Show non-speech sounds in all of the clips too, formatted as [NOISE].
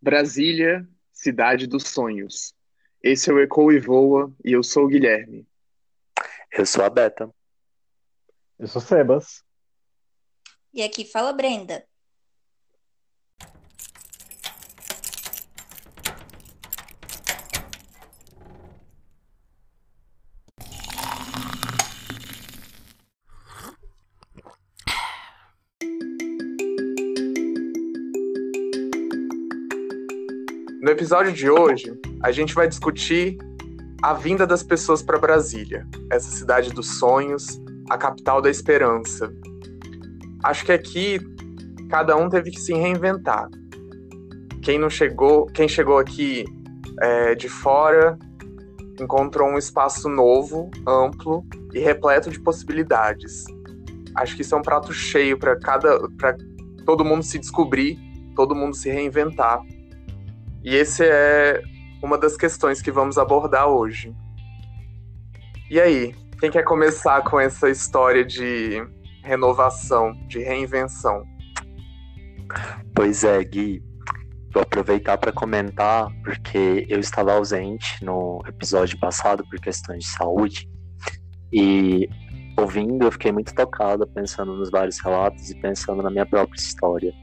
Brasília, cidade dos sonhos. Esse é o Ecoa e Voa e eu sou o Guilherme. Eu sou a Beta. Eu sou Sebas. E aqui fala Brenda. Episódio de hoje, a gente vai discutir a vinda das pessoas para Brasília, essa cidade dos sonhos, a capital da esperança. Acho que aqui cada um teve que se reinventar. Quem não chegou, quem chegou aqui é, de fora encontrou um espaço novo, amplo e repleto de possibilidades. Acho que isso é um prato cheio para cada, para todo mundo se descobrir, todo mundo se reinventar e esse é uma das questões que vamos abordar hoje. E aí, quem quer começar com essa história de renovação, de reinvenção? Pois é, Gui. Vou aproveitar para comentar, porque eu estava ausente no episódio passado por questões de saúde. E ouvindo, eu fiquei muito tocada, pensando nos vários relatos e pensando na minha própria história.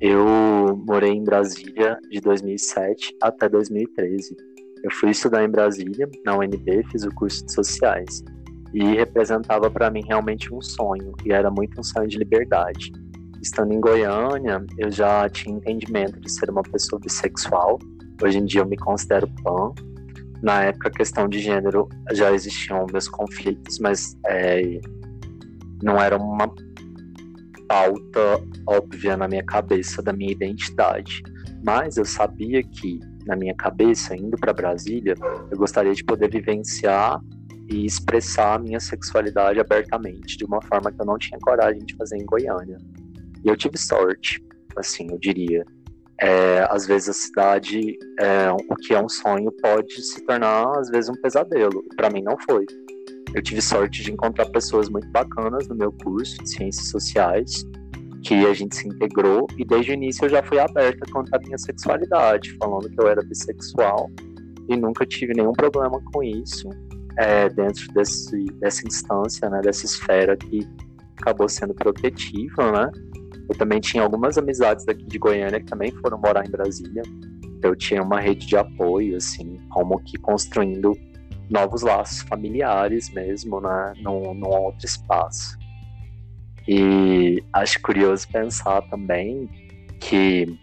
Eu morei em Brasília de 2007 até 2013. Eu fui estudar em Brasília, na UNB, fiz o curso de sociais. E representava para mim realmente um sonho, e era muito um sonho de liberdade. Estando em Goiânia, eu já tinha entendimento de ser uma pessoa bissexual. Hoje em dia eu me considero pan. Na época, a questão de gênero já existiam meus conflitos, mas é, não era uma pauta óbvia na minha cabeça da minha identidade. Mas eu sabia que, na minha cabeça, indo para Brasília, eu gostaria de poder vivenciar e expressar a minha sexualidade abertamente, de uma forma que eu não tinha coragem de fazer em Goiânia. E eu tive sorte, assim, eu diria. É, às vezes a cidade, é, o que é um sonho, pode se tornar, às vezes, um pesadelo. Para mim, não foi. Eu tive sorte de encontrar pessoas muito bacanas no meu curso de Ciências Sociais, que a gente se integrou e desde o início eu já fui aberta quanto à minha sexualidade, falando que eu era bissexual e nunca tive nenhum problema com isso é, dentro desse, dessa instância, né, dessa esfera que acabou sendo protetiva, né? Eu também tinha algumas amizades daqui de Goiânia que também foram morar em Brasília. Eu tinha uma rede de apoio, assim, como que construindo novos laços familiares mesmo, né, num, num outro espaço. E acho curioso pensar também que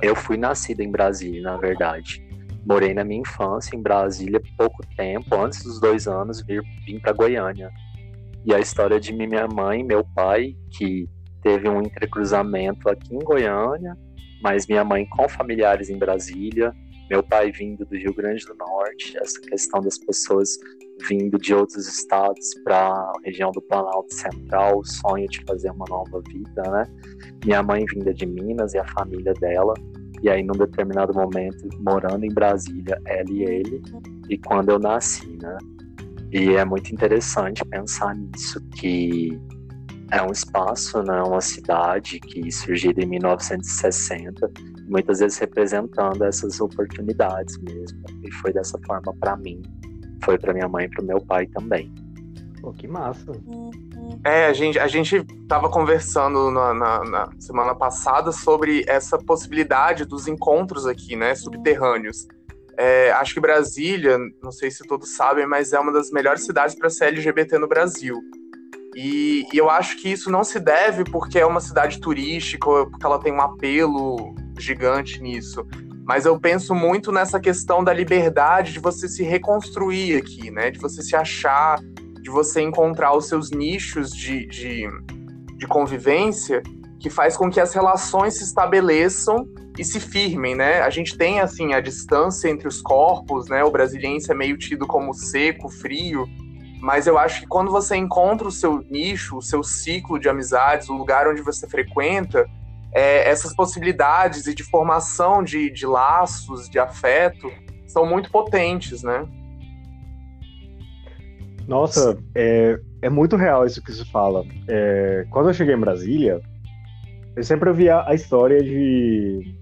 eu fui nascido em Brasília, na verdade. Morei na minha infância em Brasília pouco tempo, antes dos dois anos, vir, vim para Goiânia. E a história de minha mãe meu pai, que teve um entrecruzamento aqui em Goiânia, mas minha mãe com familiares em Brasília, meu pai vindo do Rio Grande do Norte, essa questão das pessoas vindo de outros estados para a região do Planalto Central, o sonho de fazer uma nova vida, né? Minha mãe vinda de Minas e a família dela, e aí num determinado momento morando em Brasília, ela e ele, e quando eu nasci, né? E é muito interessante pensar nisso que é um espaço, né, uma cidade que surgiu em 1960 muitas vezes representando essas oportunidades mesmo. E foi dessa forma para mim, foi para minha mãe e para meu pai também. Pô, que massa. É, a gente, a gente tava conversando na, na, na, semana passada sobre essa possibilidade dos encontros aqui, né, subterrâneos. É, acho que Brasília, não sei se todos sabem, mas é uma das melhores cidades para ser LGBT no Brasil. E, e, eu acho que isso não se deve porque é uma cidade turística, porque ela tem um apelo gigante nisso. Mas eu penso muito nessa questão da liberdade de você se reconstruir aqui, né? De você se achar, de você encontrar os seus nichos de, de, de convivência que faz com que as relações se estabeleçam e se firmem, né? A gente tem, assim, a distância entre os corpos, né? O brasiliense é meio tido como seco, frio, mas eu acho que quando você encontra o seu nicho, o seu ciclo de amizades, o lugar onde você frequenta, é, essas possibilidades e de formação de, de laços, de afeto, são muito potentes, né? Nossa, é, é muito real isso que você fala. É, quando eu cheguei em Brasília, eu sempre ouvia a história de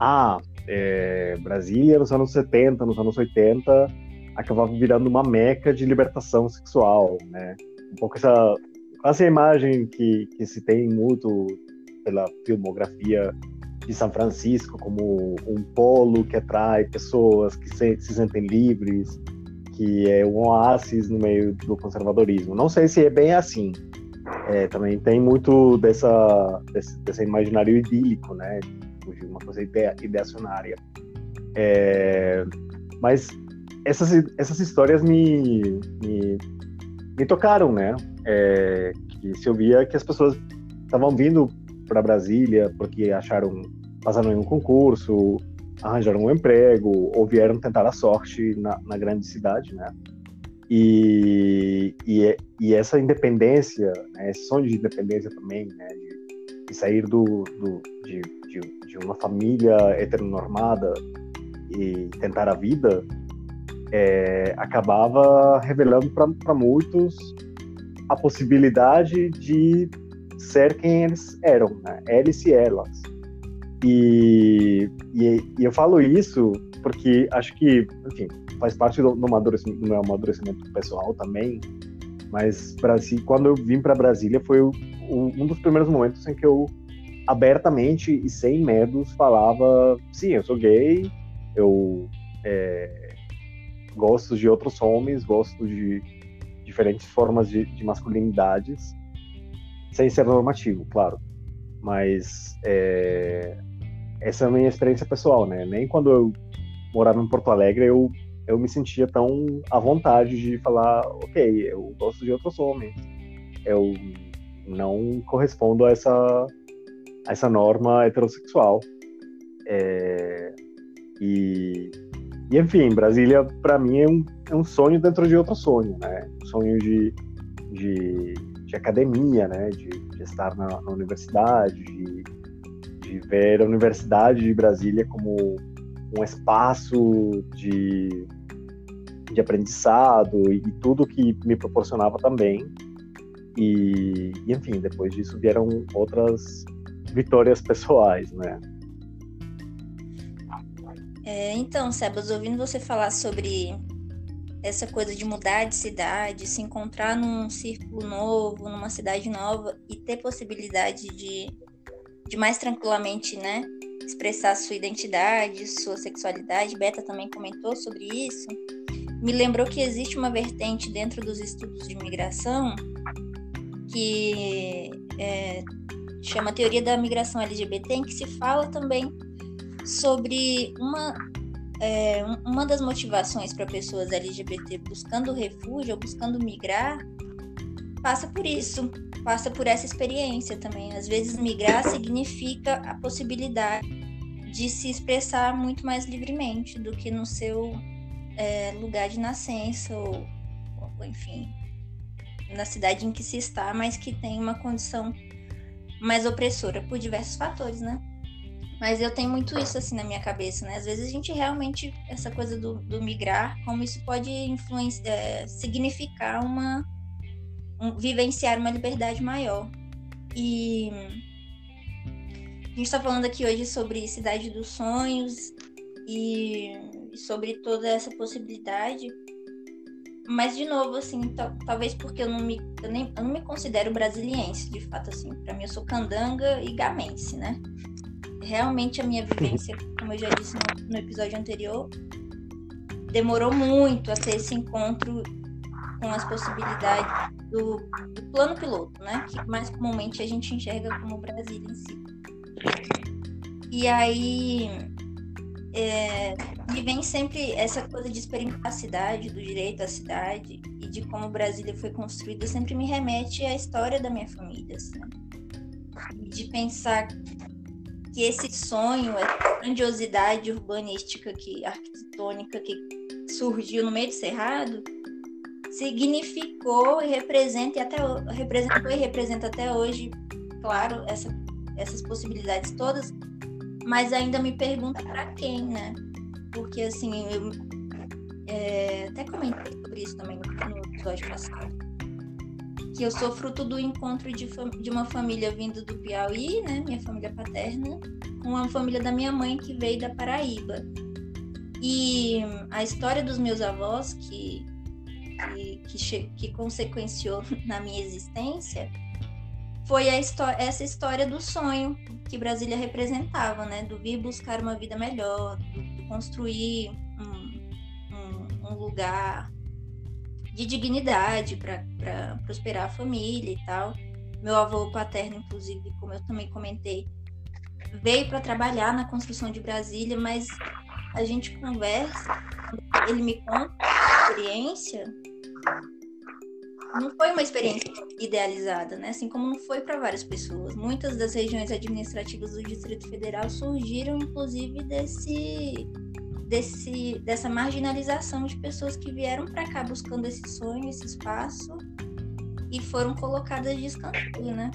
ah, é, Brasília nos anos 70, nos anos 80, acabava virando uma meca de libertação sexual, né? Um pouco essa quase a imagem que, que se tem muito pela filmografia de São Francisco como um polo que atrai pessoas que se, se sentem livres, que é um oásis no meio do conservadorismo. Não sei se é bem assim. É, também tem muito dessa, desse, desse imaginário idílico, né? De uma coisa ide, ideacionária. É, mas essas, essas histórias me, me, me tocaram, né? É, que se eu via que as pessoas estavam vindo para Brasília porque acharam passaram em um concurso, arranjaram um emprego ou vieram tentar a sorte na, na grande cidade, né? E, e, e, essa independência, né, esse sonho de independência também, né, de, de sair do, do de, de, de, uma família heteronormada e tentar a vida, é, acabava revelando para muitos a possibilidade de ser quem eles eram, né? eles e elas. E, e, e, eu falo isso porque acho que, enfim, faz parte do, do, amadurecimento, do meu amadurecimento pessoal também, mas Brasil, quando eu vim para Brasília foi o, um dos primeiros momentos em que eu abertamente e sem medos falava, sim, eu sou gay, eu é, gosto de outros homens, gosto de diferentes formas de, de masculinidades, sem ser normativo, claro. Mas é, essa é a minha experiência pessoal, né? Nem quando eu morava em Porto Alegre eu, eu me sentia tão à vontade de falar, ok, eu gosto de outros homens. Eu não correspondo a essa, a essa norma heterossexual. É, e, e, enfim, Brasília, para mim, é um, é um sonho dentro de outro sonho, né? Um sonho de, de, de academia, né? De, de estar na, na universidade, de de ver a Universidade de Brasília como um espaço de, de aprendizado e, tudo que me proporcionava também. E, e, enfim, depois disso vieram outras vitórias pessoais, né? É, então, Sebas, ouvindo você falar sobre essa coisa de mudar de cidade, se encontrar num círculo novo, numa cidade nova e ter possibilidade de de mais tranquilamente, né, expressar sua identidade, sua sexualidade. Beta também comentou sobre isso. Me lembrou que existe uma vertente dentro dos estudos de migração que é, chama Teoria da Migração LGBT, em que se fala também sobre uma, é, uma das motivações para pessoas LGBT buscando refúgio ou buscando migrar passa por isso, passa por essa experiência também. Às vezes, migrar significa a possibilidade de se expressar muito mais livremente do que no seu é, lugar de nascença ou, ou, enfim, na cidade em que se está, mas que tem uma condição mais opressora por diversos fatores, né? Mas eu tenho muito isso assim na minha cabeça, né? Às vezes a gente realmente, essa coisa do, do migrar, como isso pode influenciar, é, significar uma um, vivenciar uma liberdade maior. E a gente está falando aqui hoje sobre Cidade dos Sonhos e sobre toda essa possibilidade. Mas, de novo, assim, talvez porque eu não, me, eu, nem, eu não me considero brasiliense, de fato, assim. Para mim, eu sou candanga e gamense, né? Realmente, a minha vivência, como eu já disse no, no episódio anterior, demorou muito a ter esse encontro com as possibilidades do, do, plano piloto, né? Que mais comumente a gente enxerga como o Brasil em si. E aí é, e vem sempre essa coisa de experimentar a cidade, do direito à cidade e de como Brasília foi construída, sempre me remete à história da minha família, assim. De pensar que esse sonho, essa grandiosidade urbanística, que arquitetônica que surgiu no meio do Cerrado, significou e representa e até representou e representa até hoje, claro, essa, essas possibilidades todas, mas ainda me pergunta para quem, né? Porque assim, eu é, até comentei sobre isso também no, episódio passado. Que eu sou fruto do encontro de, de uma família vindo do Piauí, né, minha família paterna, com a família da minha mãe que veio da Paraíba. E a história dos meus avós, que, que, que, que consequenciou [LAUGHS] na minha existência, foi a essa história do sonho que Brasília representava, né? Do vir buscar uma vida melhor, do, construir um, um, um lugar de dignidade para prosperar a família e tal. Meu avô paterno, inclusive, como eu também comentei, veio para trabalhar na construção de Brasília, mas a gente conversa, ele me conta a experiência, não foi uma experiência idealizada, né? Assim como não foi para várias pessoas. Muitas das regiões administrativas do Distrito Federal surgiram, inclusive, desse, desse, dessa marginalização de pessoas que vieram para cá buscando esse sonho, esse espaço e foram colocadas de escanteio, né?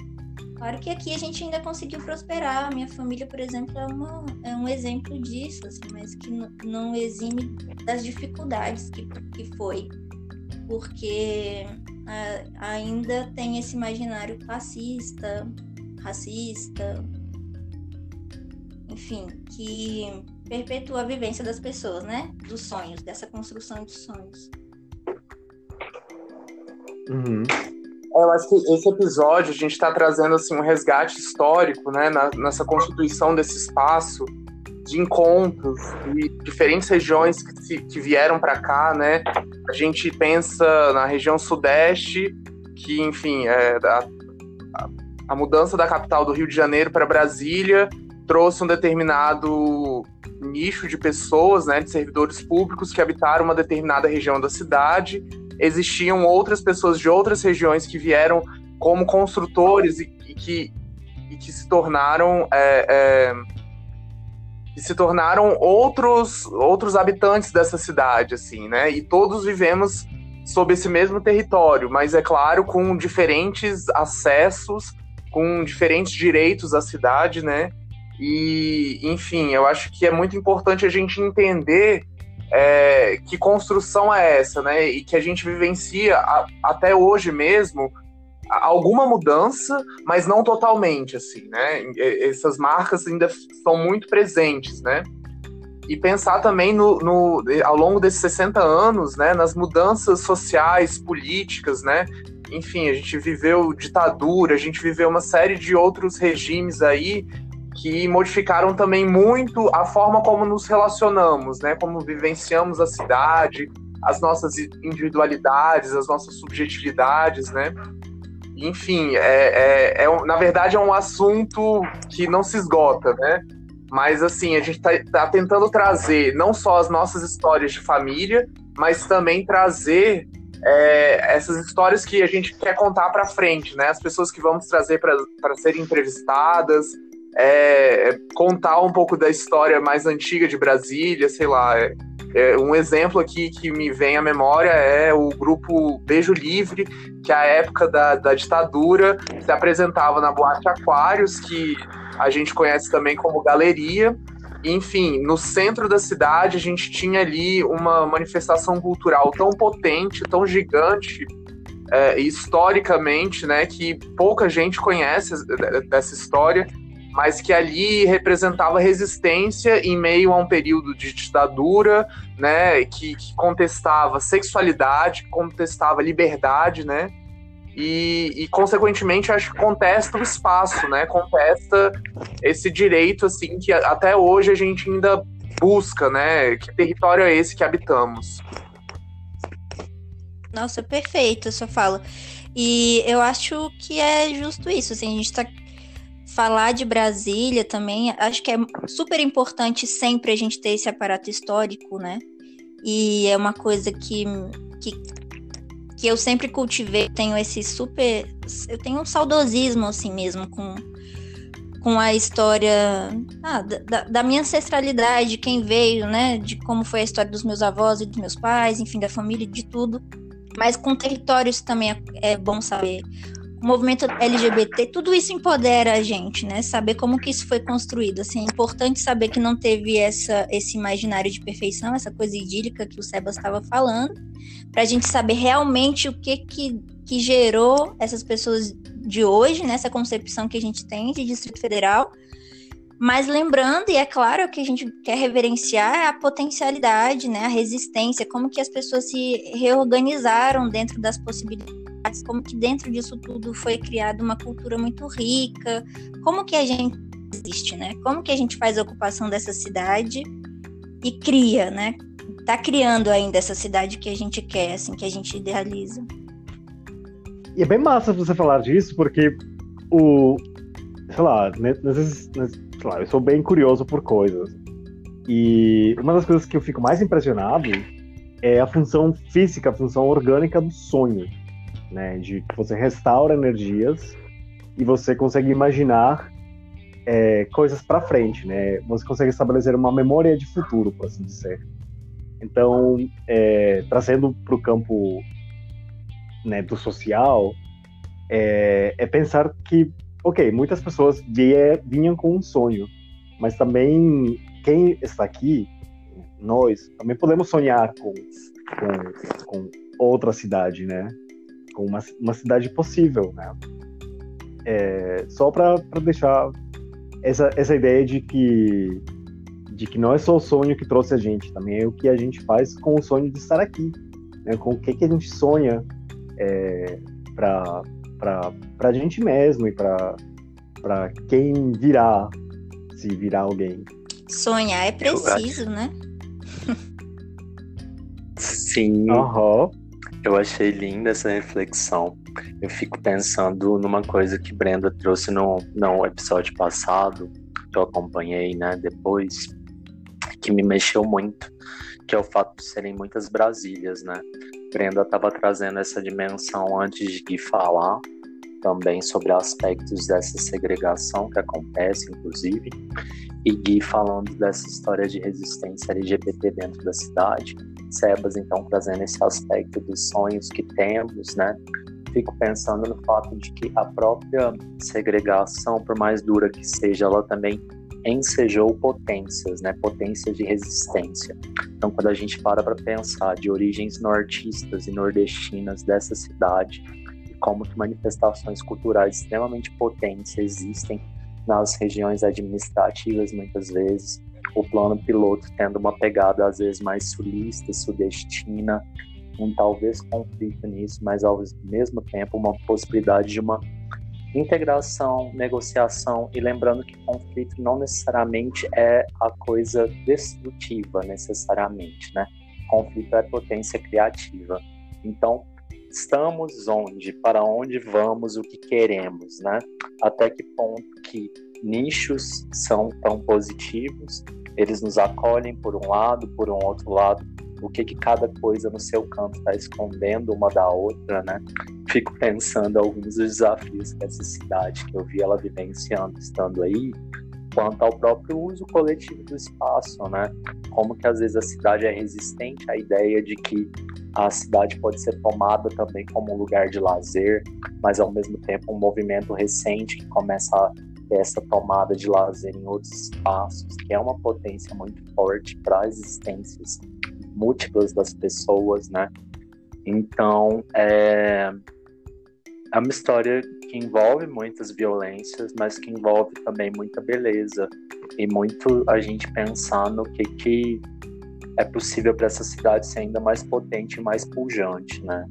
Claro que aqui a gente ainda conseguiu prosperar. Minha família, por exemplo, é, uma, é um exemplo disso, assim, mas que não exime das dificuldades que, que foi. Porque ainda tem esse imaginário classista, racista, enfim, que perpetua a vivência das pessoas, né? Dos sonhos, dessa construção de sonhos. Uhum. É, eu acho que esse episódio a gente está trazendo assim um resgate histórico, né, na, nessa constituição desse espaço de encontros de diferentes regiões que, se, que vieram para cá, né? A gente pensa na região sudeste, que, enfim, é, a, a mudança da capital do Rio de Janeiro para Brasília trouxe um determinado nicho de pessoas, né, de servidores públicos que habitaram uma determinada região da cidade. Existiam outras pessoas de outras regiões que vieram como construtores e, e que, e que se tornaram é, é, se tornaram outros outros habitantes dessa cidade, assim, né? E todos vivemos sob esse mesmo território, mas é claro com diferentes acessos, com diferentes direitos à cidade, né? E, enfim, eu acho que é muito importante a gente entender é, que construção é essa, né? E que a gente vivencia a, até hoje mesmo alguma mudança, mas não totalmente, assim, né? Essas marcas ainda são muito presentes, né? E pensar também no, no, ao longo desses 60 anos, né, nas mudanças sociais, políticas, né? Enfim, a gente viveu ditadura, a gente viveu uma série de outros regimes aí que modificaram também muito a forma como nos relacionamos, né? Como vivenciamos a cidade, as nossas individualidades, as nossas subjetividades, né? enfim, é, é, é, na verdade é um assunto que não se esgota, né? Mas assim, a gente está tá tentando trazer não só as nossas histórias de família, mas também trazer é, essas histórias que a gente quer contar para frente, né? As pessoas que vamos trazer para serem entrevistadas, é, contar um pouco da história mais antiga de Brasília, sei lá. É, é, um exemplo aqui que me vem à memória é o grupo Beijo Livre, que à época da, da ditadura se apresentava na Boate Aquários, que a gente conhece também como Galeria. Enfim, no centro da cidade a gente tinha ali uma manifestação cultural tão potente, tão gigante, é, historicamente, né, que pouca gente conhece dessa história mas que ali representava resistência em meio a um período de ditadura, né, que, que contestava sexualidade, contestava liberdade, né, e, e, consequentemente acho que contesta o espaço, né, contesta esse direito assim que até hoje a gente ainda busca, né, que território é esse que habitamos. Nossa, perfeito essa fala. E eu acho que é justo isso, assim, a gente está falar de Brasília também, acho que é super importante sempre a gente ter esse aparato histórico, né? E é uma coisa que, que, que eu sempre cultivei, tenho esse super. Eu tenho um saudosismo, assim mesmo, com, com a história ah, da, da, minha ancestralidade, quem veio, né? De como foi a história dos meus avós e dos meus pais, enfim, da família, de tudo. Mas com territórios também é, é bom saber movimento LGBT, tudo isso empodera a gente, né? Saber como que isso foi construído. Assim, é importante saber que não teve essa, esse imaginário de perfeição, essa coisa idílica que o Sebas estava falando, para a gente saber realmente o que que que gerou essas pessoas de hoje, nessa concepção que a gente tem de Distrito Federal. Mas lembrando, e é claro que a gente quer reverenciar é a potencialidade, né, a resistência, como que as pessoas se reorganizaram dentro das possibilidades, como que dentro disso tudo foi criada uma cultura muito rica, como que a gente existe, né? Como que a gente faz a ocupação dessa cidade e cria, né? Tá criando ainda essa cidade que a gente quer, assim, que a gente idealiza. E é bem massa você falar disso, porque o. Sei lá, às vezes, sei lá, eu sou bem curioso por coisas. E uma das coisas que eu fico mais impressionado é a função física, a função orgânica do sonho, né? De que você restaura energias e você consegue imaginar é, coisas para frente, né? Você consegue estabelecer uma memória de futuro, por assim dizer. Então, é, trazendo para o campo né, do social, é, é, pensar que, ok, muitas pessoas vinham com um sonho, mas também quem está aqui, nós, também podemos sonhar com, com, com outra cidade, né? Com uma, uma cidade possível, né? É, só para deixar essa, essa ideia de que de que não é só o sonho que trouxe a gente, também é o que a gente faz com o sonho de estar aqui, né? com o que, que a gente sonha é, para a gente mesmo e para quem virá, se virar alguém. Sonhar é preciso, né? [LAUGHS] Sim. Uhum. Eu achei linda essa reflexão. Eu fico pensando numa coisa que Brenda trouxe no, no episódio passado, que eu acompanhei, né, depois, que me mexeu muito, que é o fato de serem muitas Brasílias, né? Brenda estava trazendo essa dimensão antes de falar também sobre aspectos dessa segregação que acontece, inclusive, e Gui falando dessa história de resistência LGBT dentro da cidade, Sebas então trazendo esse aspecto dos sonhos que temos, né? Fico pensando no fato de que a própria segregação, por mais dura que seja, ela também ensejou potências, né? Potências de resistência. Então, quando a gente para para pensar de origens nortistas e nordestinas dessa cidade, como que manifestações culturais extremamente potentes existem nas regiões administrativas muitas vezes, o plano piloto tendo uma pegada às vezes mais sulista, sudestina, um talvez conflito nisso, mas ao mesmo tempo uma possibilidade de uma integração, negociação e lembrando que conflito não necessariamente é a coisa destrutiva necessariamente, né? Conflito é potência criativa. Então, estamos onde, para onde vamos, o que queremos, né? Até que ponto que nichos são tão positivos, eles nos acolhem por um lado, por um outro lado, o que que cada coisa no seu campo está escondendo uma da outra, né? Fico pensando alguns dos desafios que essa cidade que eu vi ela vivenciando estando aí, quanto ao próprio uso coletivo do espaço, né? Como que às vezes a cidade é resistente à ideia de que a cidade pode ser tomada também como um lugar de lazer, mas ao mesmo tempo um movimento recente que começa a ter essa tomada de lazer em outros espaços, que é uma potência muito forte para as existências múltiplas das pessoas, né? Então, é, é uma história que envolve muitas violências, mas que envolve também muita beleza e muito a gente pensar no que, que é possível para essa cidade ser ainda mais potente e mais pujante, né?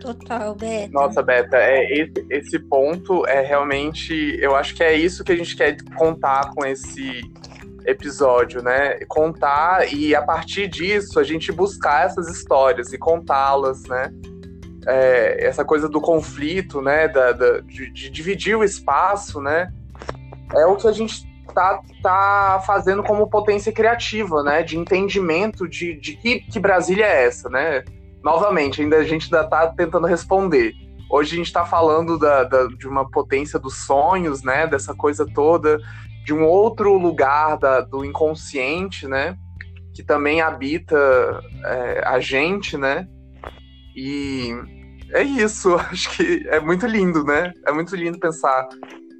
Total, Beta. Nossa, Beta, é, esse, esse ponto é realmente. Eu acho que é isso que a gente quer contar com esse episódio, né? Contar e a partir disso a gente buscar essas histórias e contá-las, né? É, essa coisa do conflito, né? Da, da de, de, dividir o espaço, né? É o que a gente tá, tá fazendo como potência criativa, né? De entendimento de, de que, que Brasília é essa, né? Novamente, ainda a gente ainda tá tentando responder. Hoje a gente está falando da, da, de uma potência dos sonhos, né? Dessa coisa toda de um outro lugar da, do inconsciente, né? Que também habita é, a gente, né? E é isso, [LAUGHS] acho que é muito lindo, né? É muito lindo pensar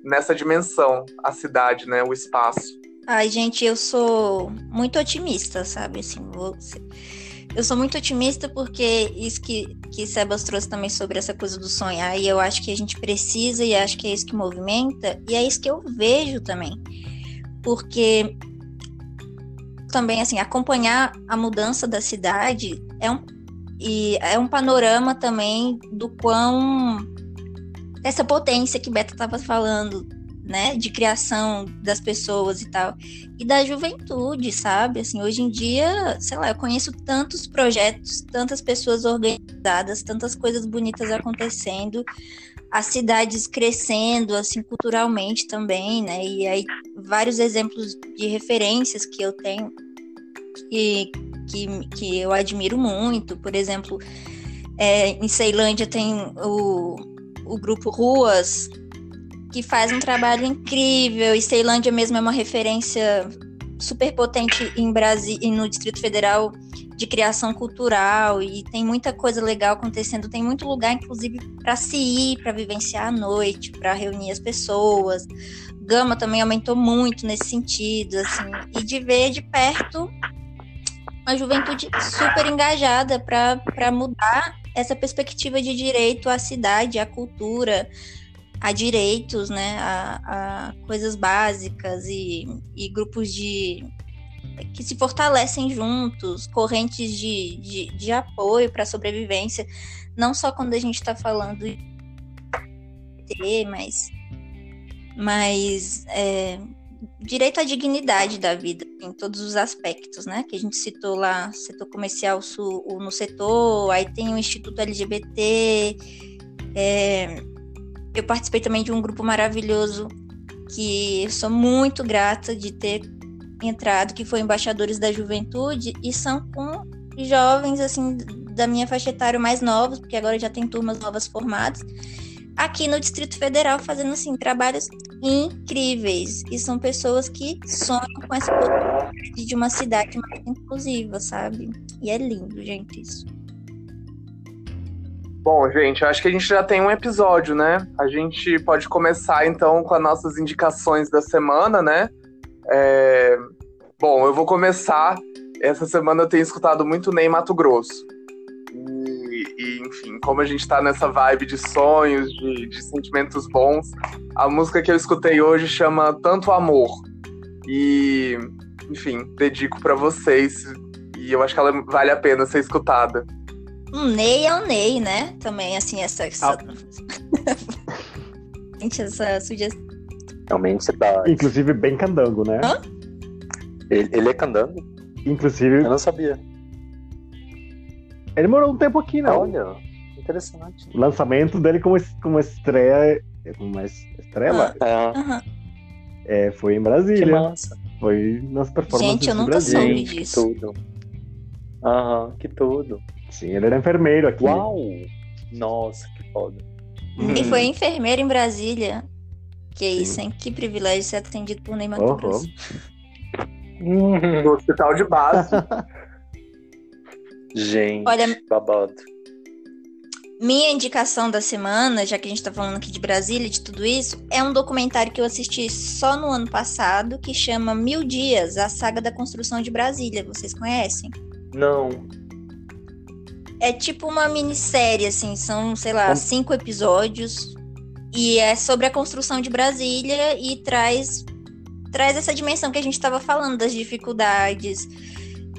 nessa dimensão, a cidade, né? O espaço. Ai, gente, eu sou muito otimista, sabe? Assim, vou eu sou muito otimista porque isso que, que Sebas trouxe também sobre essa coisa do sonhar, e eu acho que a gente precisa, e acho que é isso que movimenta, e é isso que eu vejo também. Porque também, assim, acompanhar a mudança da cidade é um, e é um panorama também do quão. Essa potência que Beta estava falando, né, de criação das pessoas e tal, e da juventude, sabe? Assim, hoje em dia, sei lá, eu conheço tantos projetos, tantas pessoas organizadas, tantas coisas bonitas acontecendo, as cidades crescendo, assim, culturalmente também, né? E aí, vários exemplos de referências que eu tenho que, que, que eu admiro muito, por exemplo, é, em Ceilândia tem o, o grupo Ruas, que faz um trabalho incrível. E Ceilândia mesmo é uma referência super potente em Brasil e no Distrito Federal de criação cultural e tem muita coisa legal acontecendo. Tem muito lugar, inclusive, para se ir, para vivenciar a noite, para reunir as pessoas. Gama também aumentou muito nesse sentido, assim, e de ver de perto uma juventude super engajada para mudar essa perspectiva de direito à cidade, à cultura, a direitos, né, a, a coisas básicas e, e, grupos de que se fortalecem juntos, correntes de, de, de apoio para a sobrevivência, não só quando a gente está falando de mas, mas é, direito à dignidade da vida em todos os aspectos, né? Que a gente citou lá, setor comercial no setor, aí tem o Instituto LGBT, é, eu participei também de um grupo maravilhoso que sou muito grata de ter entrado, que foi Embaixadores da Juventude, e são com jovens, assim, da minha faixa etária mais novos, porque agora já tem turmas novas formadas, aqui no Distrito Federal, fazendo, assim, trabalhos incríveis. E são pessoas que sonham com essa possibilidade de uma cidade mais inclusiva, sabe? E é lindo, gente, isso. Bom, gente, acho que a gente já tem um episódio, né? A gente pode começar então com as nossas indicações da semana, né? É... Bom, eu vou começar. Essa semana eu tenho escutado muito Ney Mato Grosso. E, enfim, como a gente tá nessa vibe de sonhos, de, de sentimentos bons, a música que eu escutei hoje chama Tanto Amor. E, enfim, dedico para vocês. E eu acho que ela vale a pena ser escutada. Um Ney é um Ney, né? Também, assim, essa. essa... Ah. [LAUGHS] essa sugestão. Realmente você tá. Inclusive, bem candango, né? Hã? Ele, ele é candango? Inclusive. Eu não sabia. Ele morou um tempo aqui, né? Olha, interessante. O lançamento dele como, como estreia. Como uma estrela? Ah, é. é, foi em Brasília. Que massa. Foi nas performances Gente, eu nunca soube disso. Que tudo. Aham, que tudo. Sim, ele era enfermeiro aqui. Uau! Nossa, que foda. E foi enfermeiro em Brasília. Que Sim. isso, hein? Que privilégio ser atendido por Neymar Cruz. Oh. No hospital de base. [LAUGHS] Gente, Olha, babado. Minha indicação da semana, já que a gente tá falando aqui de Brasília e de tudo isso, é um documentário que eu assisti só no ano passado, que chama Mil Dias, a saga da construção de Brasília. Vocês conhecem? Não. É tipo uma minissérie, assim, são, sei lá, cinco episódios. E é sobre a construção de Brasília e traz, traz essa dimensão que a gente estava falando, das dificuldades,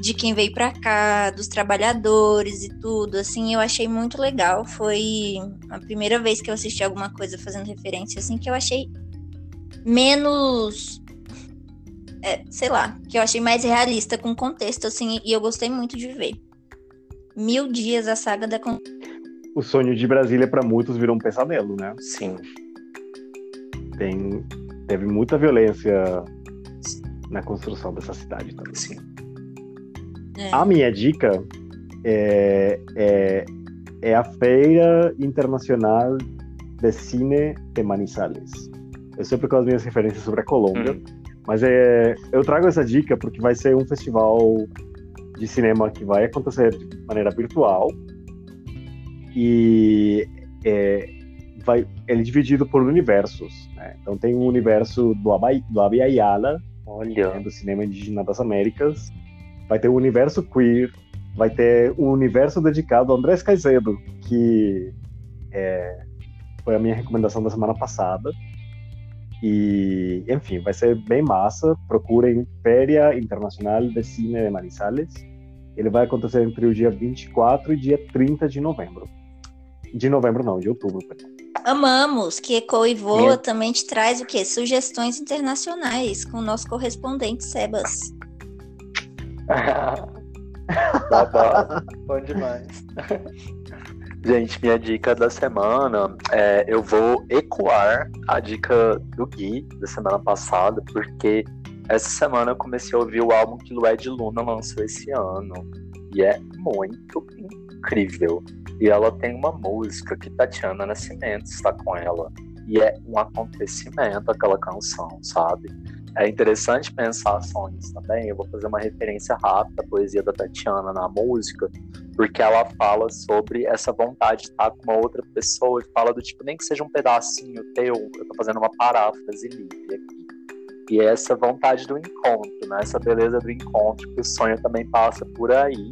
de quem veio para cá, dos trabalhadores e tudo. Assim, eu achei muito legal. Foi a primeira vez que eu assisti alguma coisa fazendo referência, assim, que eu achei menos. É, sei lá, que eu achei mais realista com o contexto, assim, e eu gostei muito de ver. Mil Dias, a saga da. O sonho de Brasília para muitos virou um pesadelo, né? Sim. Tem, teve muita violência na construção dessa cidade também. Sim. É. A minha dica é, é, é a Feira Internacional de Cine de Manizales. Eu sempre com as minhas referências sobre a Colômbia, Hum. mas é, eu trago essa dica porque vai ser um festival de cinema que vai acontecer de maneira virtual e é, vai, ele é dividido por universos. né? Então tem um universo do Abay, do Abya Yala, Olha. né, do cinema indígena das Américas, vai ter o universo queer, vai ter um universo dedicado a Andrés Caicedo, que é, foi a minha recomendação da semana passada. E, enfim, vai ser bem massa. Procurem Féria Internacional de Cine de Manizales. Ele vai acontecer entre o dia 24 e dia 30 de novembro. De novembro, não, de outubro. Amamos que Eco e Voa também te traz o quê? Sugestões internacionais com o nosso correspondente Sebas. [LAUGHS] tá bom. demais. Gente, minha dica da semana é eu vou ecoar a dica do Gui da semana passada, porque essa semana eu comecei a ouvir o álbum que Lued Luna lançou esse ano. E é muito incrível. E ela tem uma música que Tatiana Nascimento está com ela. E é um acontecimento aquela canção, sabe? É interessante pensar sonhos também. Eu vou fazer uma referência rápida à poesia da Tatiana na música, porque ela fala sobre essa vontade de estar com uma outra pessoa e fala do tipo, nem que seja um pedacinho teu, eu tô fazendo uma paráfrase livre aqui. E é essa vontade do encontro, né? essa beleza do encontro, que o sonho também passa por aí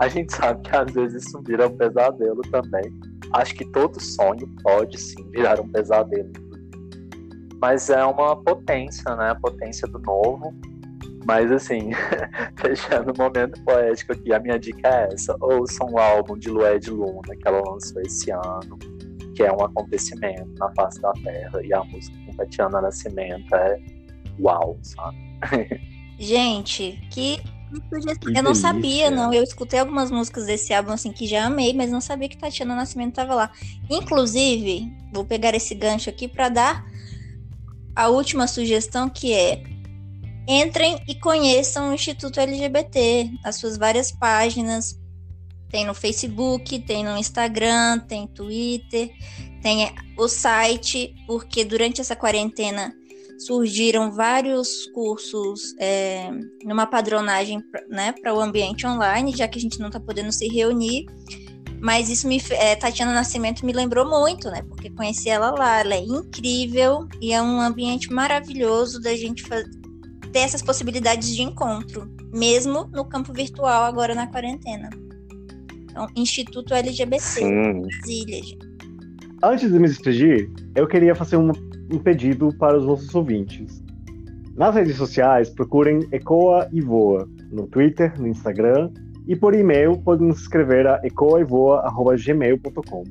a gente sabe que às vezes isso vira um pesadelo também. Acho que todo sonho pode sim virar um pesadelo, mas é uma potência, né? A potência do novo. Mas assim, [LAUGHS] fechando o momento poético aqui, a minha dica é essa: ouçam o álbum de Lué de Luna que ela lançou esse ano, que é um acontecimento na face da Terra, e a música com Tatiana Nascimento é uau, sabe? Gente, que eu não sabia, não. Eu escutei algumas músicas desse álbum assim que já amei, mas não sabia que Tatiana Nascimento estava lá. Inclusive, vou pegar esse gancho aqui para dar a última sugestão que é entrem e conheçam o Instituto LGBT, as suas várias páginas. Tem no Facebook, tem no Instagram, tem Twitter, tem o site, porque durante essa quarentena surgiram vários cursos é, numa padronagem né, para o ambiente online, já que a gente não está podendo se reunir. Mas isso me. É, Tatiana Nascimento me lembrou muito, né? Porque conheci ela lá. Ela é incrível e é um ambiente maravilhoso da gente ter essas possibilidades de encontro, mesmo no campo virtual, agora na quarentena. Então, Instituto LGBT, Sim. Brasília, gente. Antes de me despedir, eu queria fazer uma um pedido para os nossos ouvintes. Nas redes sociais, procurem Ecoa e Voa, no Twitter, no Instagram, e por e-mail podem se inscrever a ecoaevoa.gmail.com.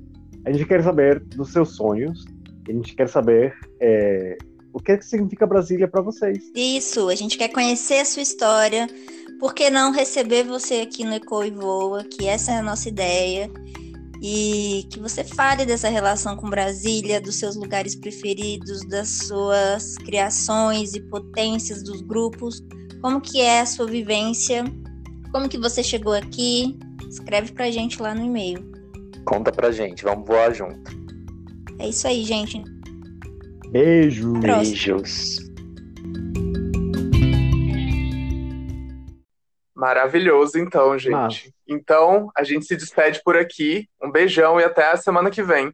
A gente quer saber dos seus sonhos, a gente quer saber é, o que significa Brasília para vocês. Isso, a gente quer conhecer a sua história, por que não receber você aqui no Ecoa e Voa, que essa é a nossa ideia e que você fale dessa relação com Brasília, dos seus lugares preferidos, das suas criações e potências dos grupos, como que é a sua vivência, como que você chegou aqui, escreve pra gente lá no e-mail. Conta pra gente, vamos voar junto. É isso aí, gente. Beijo. Beijos. Maravilhoso, então, gente. Então, a gente se despede por aqui. Um beijão e até a semana que vem.